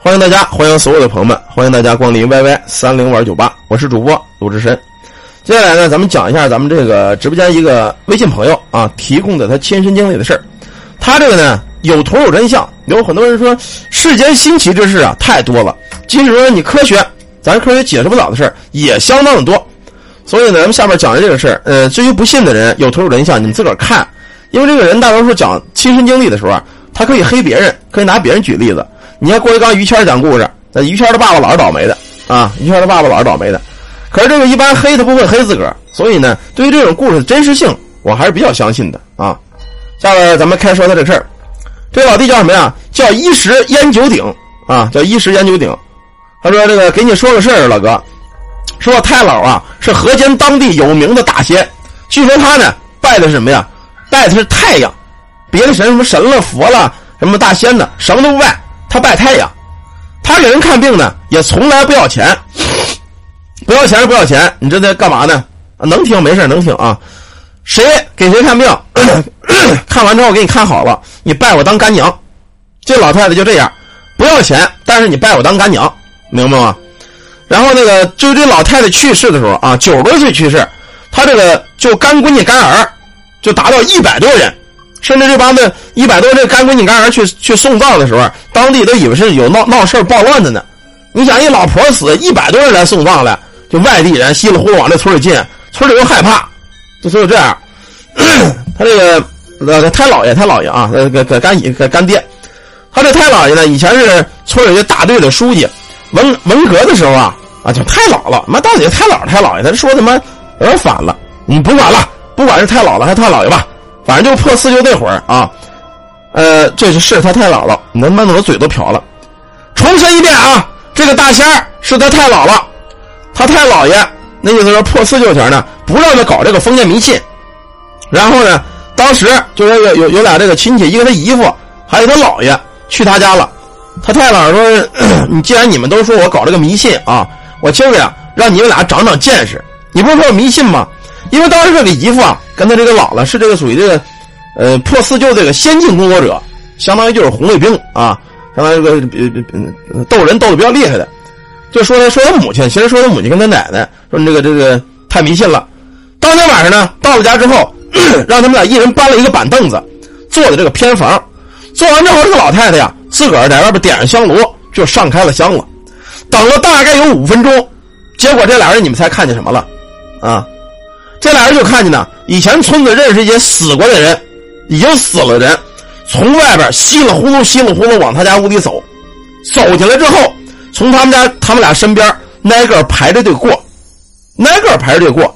欢迎大家，欢迎所有的朋友们，欢迎大家光临 YY 三零玩酒吧，我是主播鲁智深。接下来呢，咱们讲一下咱们这个直播间一个微信朋友啊提供的他亲身经历的事。他这个呢有图有真相，有很多人说世间新奇之事啊太多了，即使说你科学，咱科学解释不了的事也相当的多。所以呢，咱们下面讲的这个事儿，呃，至于不信的人，有图有真相，你们自个儿看。因为这个人大多数讲亲身经历的时候啊，他可以黑别人，可以拿别人举例子。你看郭德纲、于谦讲故事，那于谦的爸爸老是倒霉的啊，于谦的爸爸老是倒霉的。可是这个一般黑他不会黑自个儿，所以呢，对于这种故事的真实性，我还是比较相信的啊。下面咱们开说他这事儿，这老弟叫什么呀？叫一石烟九鼎啊，叫一石烟九鼎。他说：“这个给你说个事儿，老哥，说太姥啊是河间当地有名的大仙，据说他呢拜的是什么呀？拜的是太阳，别的神什么神了佛了什么大仙的什么都不拜。”他拜太阳，他给人看病呢，也从来不要钱，不要钱是不要钱，你这在干嘛呢？能听没事能听啊。谁给谁看病，看完之后给你看好了，你拜我当干娘。这老太太就这样，不要钱，但是你拜我当干娘，明白吗？然后那个，就这老太太去世的时候啊，九十多岁去世，她这个就干闺女干儿，就达到一百多人。甚至这帮子一百多这干闺女干儿去去送葬的时候，当地都以为是有闹闹事儿暴乱的呢。你想，一老婆死，一百多人来送葬了，就外地人稀里糊涂往这村里进，村里又害怕，就所以这样。他这个呃太老爷，太老爷啊，呃个个干干爹，他这太老爷呢，以前是村里的大队的书记，文文革的时候啊啊就太老了，妈到底太老太老爷，他说他妈有点反了。你不管了，不管是太老了还是太老爷吧。反正就破四旧那会儿啊，呃，这是是他太姥姥，你他妈我嘴都瓢了。重申一遍啊，这个大仙儿是他太姥姥，他太姥爷那意思说破四旧前呢，不让他搞这个封建迷信。然后呢，当时就说有有有俩这个亲戚，一个他姨父，还有他姥爷去他家了。他太姥说：“ 你既然你们都说我搞这个迷信啊，我今儿个呀让你们俩长长见识。你不是说迷信吗？因为当时这个姨父啊。”跟他这个姥姥是这个属于这个，呃，破四旧这个先进工作者，相当于就是红卫兵啊，相当于这个呃斗人斗的比较厉害的，就说他说他母亲，其实说他母亲跟他奶奶说你这个这个太迷信了。当天晚上呢，到了家之后，让他们俩一人搬了一个板凳子，坐在这个偏房。做完之后，这个老太太呀，自个儿在外边点上香炉，就上开了香了。等了大概有五分钟，结果这俩人你们猜看见什么了？啊？这俩人就看见呢，以前村子认识一些死过的人，已经死了人，从外边稀里糊涂、稀里糊涂往他家屋里走，走进来之后，从他们家他们俩身边挨个排着队过，挨个排着队过。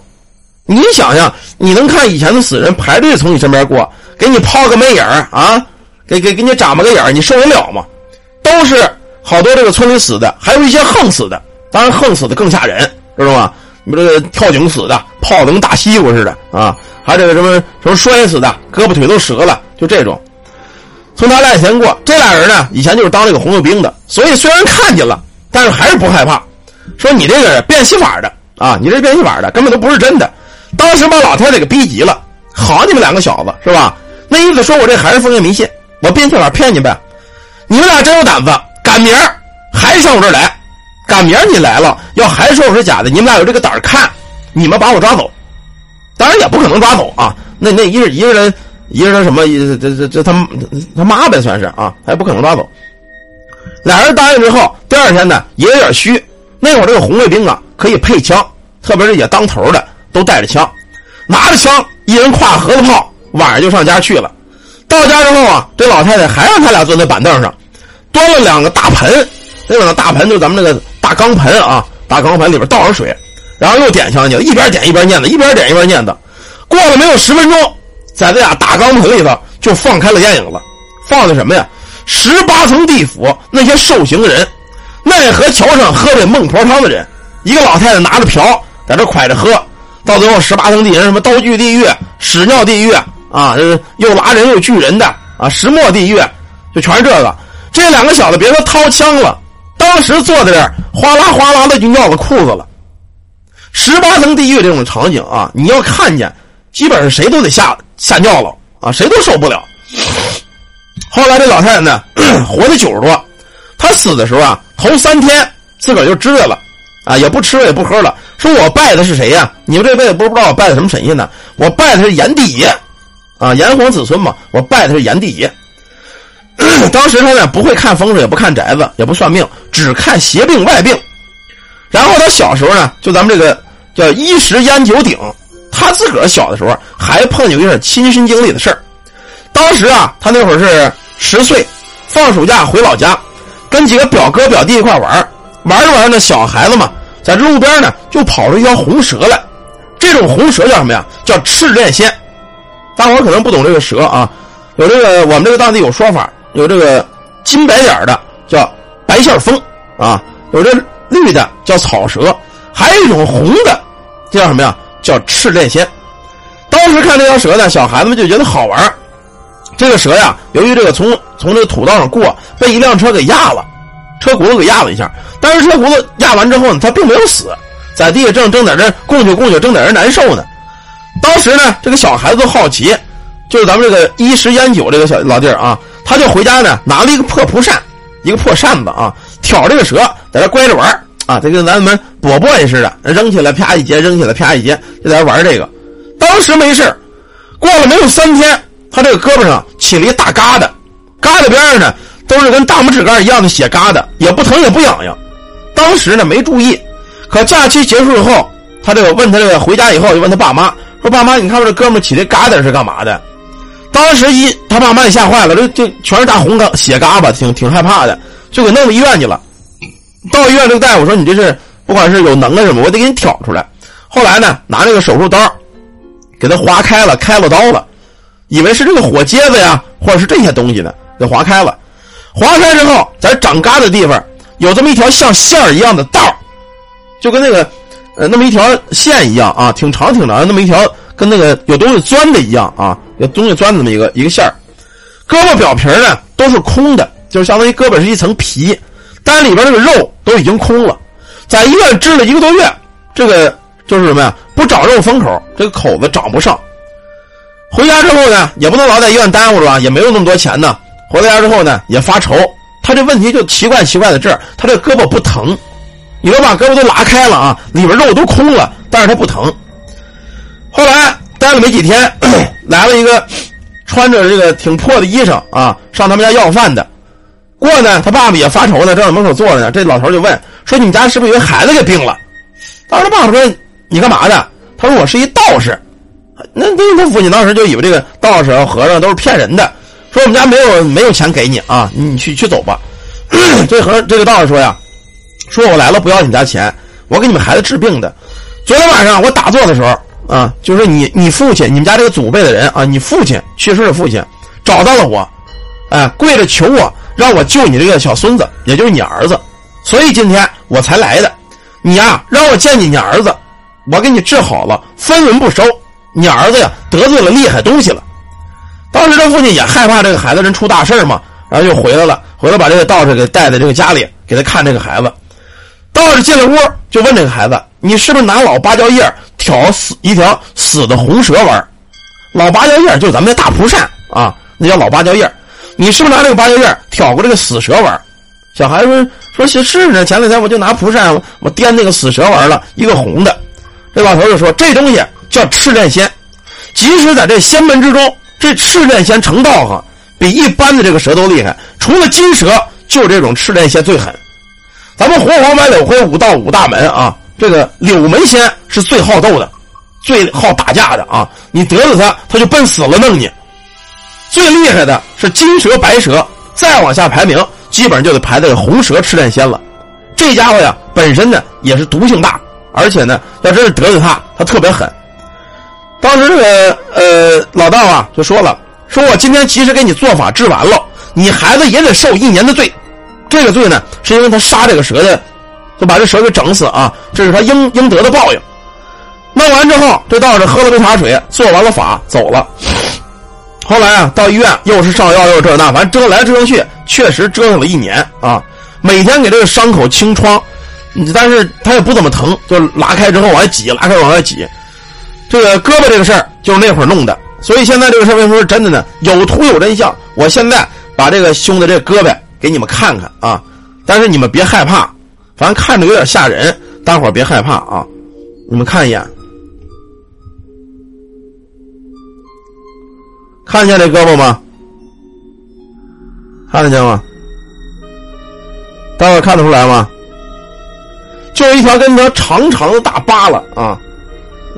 你想想，你能看以前的死人排队从你身边过，给你抛个媚眼啊，给给给你眨巴个眼，你受得了吗？都是好多这个村里死的，还有一些横死的，当然横死的更吓人，知道吗？你们这个跳井死的，泡的跟大西瓜似的啊！还这个什么什么摔死的，胳膊腿都折了，就这种。从他俩前过，这俩人呢，以前就是当这个红卫兵的，所以虽然看见了，但是还是不害怕。说你这个变戏法的啊，你这变戏法的，根本都不是真的。当时把老太太给逼急了，好你们两个小子是吧？那意思说我这还是封建迷信，我变戏法骗你呗。你们俩真有胆子，赶明儿还上我这儿来。赶明儿你来了，要还说我是假的，你们俩有这个胆儿看，你们把我抓走，当然也不可能抓走啊。那那一个一个人，一个人什么，这这这他他妈呗，算是啊，还不可能抓走。俩人答应之后，第二天呢也有点虚。那会儿这个红卫兵啊可以配枪，特别是也当头的都带着枪，拿着枪，一人挎盒子炮，晚上就上家去了。到家之后啊，这老太太还让他俩坐在板凳上，端了两个大盆，那两个大盆就咱们那个。大钢盆啊，大钢盆里边倒上水，然后又点香去了，一边点一边念叨，一边点一边念叨。过了没有十分钟，在这俩大钢盆里头就放开了烟影了，放的什么呀？十八层地府那些受刑的人，奈何桥上喝这孟婆汤的人，一个老太太拿着瓢在这蒯着喝，到最后十八层地人什么刀具地狱、屎尿地狱啊，又拉人又锯人的啊，石磨地狱，就全是这个。这两个小子别说掏枪了。当时坐在这儿，哗啦哗啦的就尿了裤子了。十八层地狱这种场景啊，你要看见，基本上谁都得吓吓尿了啊，谁都受不了。后来这老太太呢，活了九十多，她死的时候啊，头三天自个儿就知道了，啊，也不吃了也不喝了。说我拜的是谁呀？你们这辈子不是不知道我拜的什么神仙呢？我拜的是炎帝爷，啊，炎黄子孙嘛，我拜的是炎帝爷。当时他呢不会看风水，也不看宅子，也不算命，只看邪病外病。然后他小时候呢，就咱们这个叫衣食烟酒鼎，他自个儿小的时候还碰见一点亲身经历的事儿。当时啊，他那会儿是十岁，放暑假回老家，跟几个表哥表弟一块玩玩着玩着呢，小孩子嘛，在路边呢就跑出一条红蛇来。这种红蛇叫什么呀？叫赤练仙。大伙可能不懂这个蛇啊，有这个我们这个当地有说法。有这个金白点的叫白线风啊，有这绿的叫草蛇，还有一种红的这叫什么呀？叫赤练仙。当时看这条蛇呢，小孩子们就觉得好玩。这个蛇呀，由于这个从从这个土道上过，被一辆车给压了，车轱辘给压了一下。但是车轱辘压完之后呢，它并没有死，在地下正正在这供血供血，正在这难受呢。当时呢，这个小孩子好奇，就是咱们这个衣食烟酒这个小老弟儿啊。他就回家呢，拿了一个破蒲扇，一个破扇子啊，挑这个蛇，在这乖着玩啊，这跟咱们波波似的，扔起来啪一截，扔起来啪一截，就在玩这个。当时没事过了没有三天，他这个胳膊上起了一大疙瘩，疙瘩边上呢都是跟大拇指盖一样的血疙瘩，也不疼也不痒痒。当时呢没注意，可假期结束以后，他这个问他这个回家以后就问他爸妈说：“爸妈，你看我这哥们起这疙瘩是干嘛的？”当时一他爸妈也吓坏了，这这全是大红疙血疙瘩，挺挺害怕的，就给弄到医院去了。到医院，这个大夫说：“你这是不管是有能耐什么，我得给你挑出来。”后来呢，拿这个手术刀给他划开了，开了刀了，以为是这个火疖子呀，或者是这些东西呢，给划开了。划开之后，在长疙瘩的地方有这么一条像线一样的道就跟那个呃那么一条线一样啊，挺长挺长的那么一条。跟那个有东西钻的一样啊，有东西钻的那么一个一个线儿，胳膊表皮呢都是空的，就是相当于胳膊是一层皮，但里边这个肉都已经空了。在医院治了一个多月，这个就是什么呀？不长肉封口，这个口子长不上。回家之后呢，也不能老在医院耽误着吧，也没有那么多钱呢。回到家之后呢，也发愁。他这问题就奇怪奇怪的这儿，他这胳膊不疼，你都把胳膊都拉开了啊，里边肉都空了，但是他不疼。后来待了没几天，来了一个穿着这个挺破的衣裳啊，上他们家要饭的。过呢，他爸爸也发愁呢，正在门口坐着呢。这老头就问说：“你们家是不是有个孩子给病了？”当时他爸爸说：“你干嘛的？”他说：“我是一道士。”那那他父亲当时就以为这个道士和尚都是骗人的，说：“我们家没有没有钱给你啊，你去去走吧。”这和这个道士说呀：“说我来了不要你们家钱，我给你们孩子治病的。昨天晚上我打坐的时候。”啊，就是你，你父亲，你们家这个祖辈的人啊，你父亲去世的父亲，找到了我，哎，跪着求我，让我救你这个小孙子，也就是你儿子，所以今天我才来的。你呀，让我见你你儿子，我给你治好了，分文不收。你儿子呀，得罪了厉害东西了。当时这父亲也害怕这个孩子人出大事嘛，然后就回来了，回来把这个道士给带在这个家里，给他看这个孩子。道士进了屋，就问这个孩子：“你是不是拿老芭蕉叶？”挑死一条死的红蛇玩老芭蕉叶就是咱们的大蒲扇啊，那叫老芭蕉叶你是不是拿这个芭蕉叶挑过这个死蛇玩小孩说说是是呢，前两天我就拿蒲扇我颠那个死蛇玩了一个红的。这老头就说这东西叫赤练仙，即使在这仙门之中，这赤练仙成道行，比一般的这个蛇都厉害。除了金蛇，就这种赤练仙最狠。咱们红黄白柳灰五道五大门啊。这个柳门仙是最好斗的，最好打架的啊！你得罪他，他就奔死了弄你。最厉害的是金蛇、白蛇，再往下排名，基本上就得排在红蛇赤练仙了。这家伙呀，本身呢也是毒性大，而且呢，要真是得罪他，他特别狠。当时这个呃老道啊就说了：“说我今天及时给你做法治完了，你孩子也得受一年的罪。这个罪呢，是因为他杀这个蛇的。”就把这蛇给整死啊！这是他应应得的报应。弄完之后，这道士喝了杯茶水，做完了法走了。后来啊，到医院又是上药又是这那，反正折腾来折腾去，确实折腾了一年啊。每天给这个伤口清创，但是他也不怎么疼，就拉开之后往外挤，拉开往外挤。这个胳膊这个事儿就是那会儿弄的，所以现在这个事儿为什么是真的呢？有图有真相。我现在把这个兄弟这胳膊给你们看看啊。但是你们别害怕，反正看着有点吓人，大伙儿别害怕啊！你们看一眼，看见这胳膊吗？看得见吗？大伙看得出来吗？就一条跟一条长长的大疤了啊！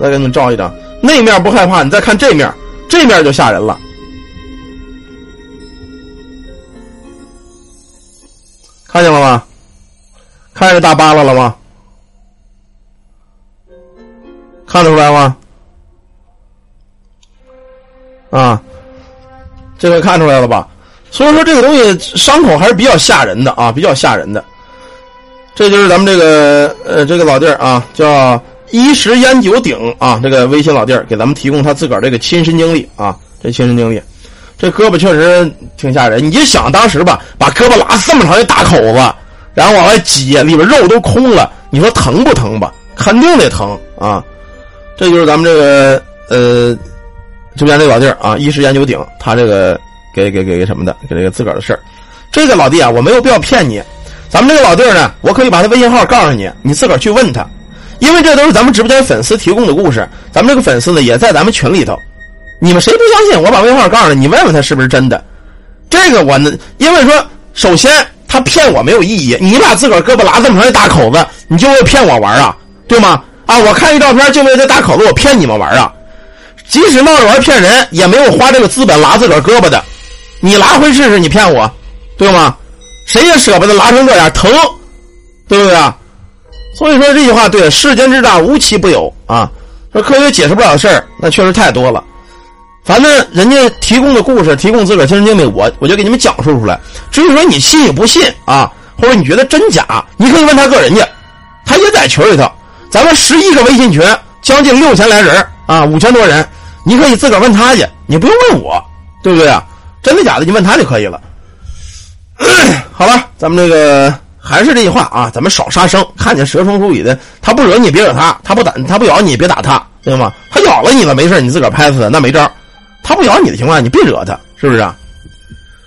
再给你们照一张，那面不害怕，你再看这面，这面就吓人了。看见了吗？看见大疤了了吗？看得出来吗？啊，这个看出来了吧？所以说这个东西伤口还是比较吓人的啊，比较吓人的。这就是咱们这个呃这个老弟儿啊，叫一石烟酒鼎啊，这个微信老弟儿给咱们提供他自个儿这个亲身经历啊，这亲身经历，这胳膊确实挺吓人。你就想当时吧，把胳膊拉这么长一大口子，然后往外挤，里边肉都空了，你说疼不疼吧？肯定得疼啊。这就是咱们这个呃这边这老弟儿啊，一时烟酒鼎，他这个给给给什么的，给这个自个儿的事儿。这个老弟啊，我没有必要骗你。咱们这个老弟儿呢，我可以把他微信号告诉你，你自个儿去问他，因为这都是咱们直播间粉丝提供的故事。咱们这个粉丝呢，也在咱们群里头。你们谁不相信？我把微信号告诉你，你问问他是不是真的。这个我呢，因为说，首先他骗我没有意义。你把自个儿胳膊拉这么长一大口子，你就为骗我玩啊？对吗？啊，我看一照片就为这大口子，我骗你们玩啊？即使闹着玩骗人，也没有花这个资本拉自个儿胳膊的。你拉回试试，你骗我，对吗？谁也舍不得拉成这样，疼，对不对啊？所以说这句话对，世间之大无奇不有啊。说科学解释不了的事儿，那确实太多了。反正人家提供的故事，提供自个儿亲身经历，我我就给你们讲述出来。至于说你信与不信啊，或者你觉得真假，你可以问他个人去，他也在群里头。咱们十一个微信群，将近六千来人啊，五千多人，你可以自个儿问他去，你不用问我，对不对啊？真的假的，你问他就可以了。好了，咱们这个还是这句话啊，咱们少杀生。看见蛇虫鼠蚁的，他不惹你，别惹他；他不打，他不咬你，别打他，对吗？他咬了你了，没事你自个儿拍死他，那没招。他不咬你的情况下，你别惹他，是不是啊？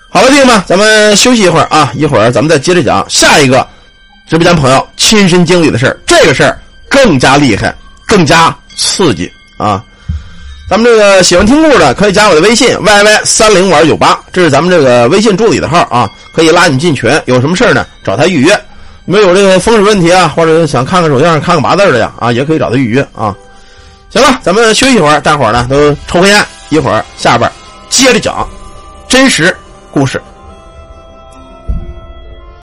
好了，弟兄们，咱们休息一会儿啊，一会儿咱们再接着讲下一个直播间朋友亲身经历的事儿。这个事儿更加厉害，更加刺激啊！咱们这个喜欢听故事的，可以加我的微信 yy 三零五二九八，这是咱们这个微信助理的号啊，可以拉你进群。有什么事呢？找他预约。没有这个风水问题啊，或者想看看手相、看看八字的呀啊，也可以找他预约啊。行了，咱们休息一会儿，大伙儿呢都抽根烟，一会儿下边接着讲真实故事。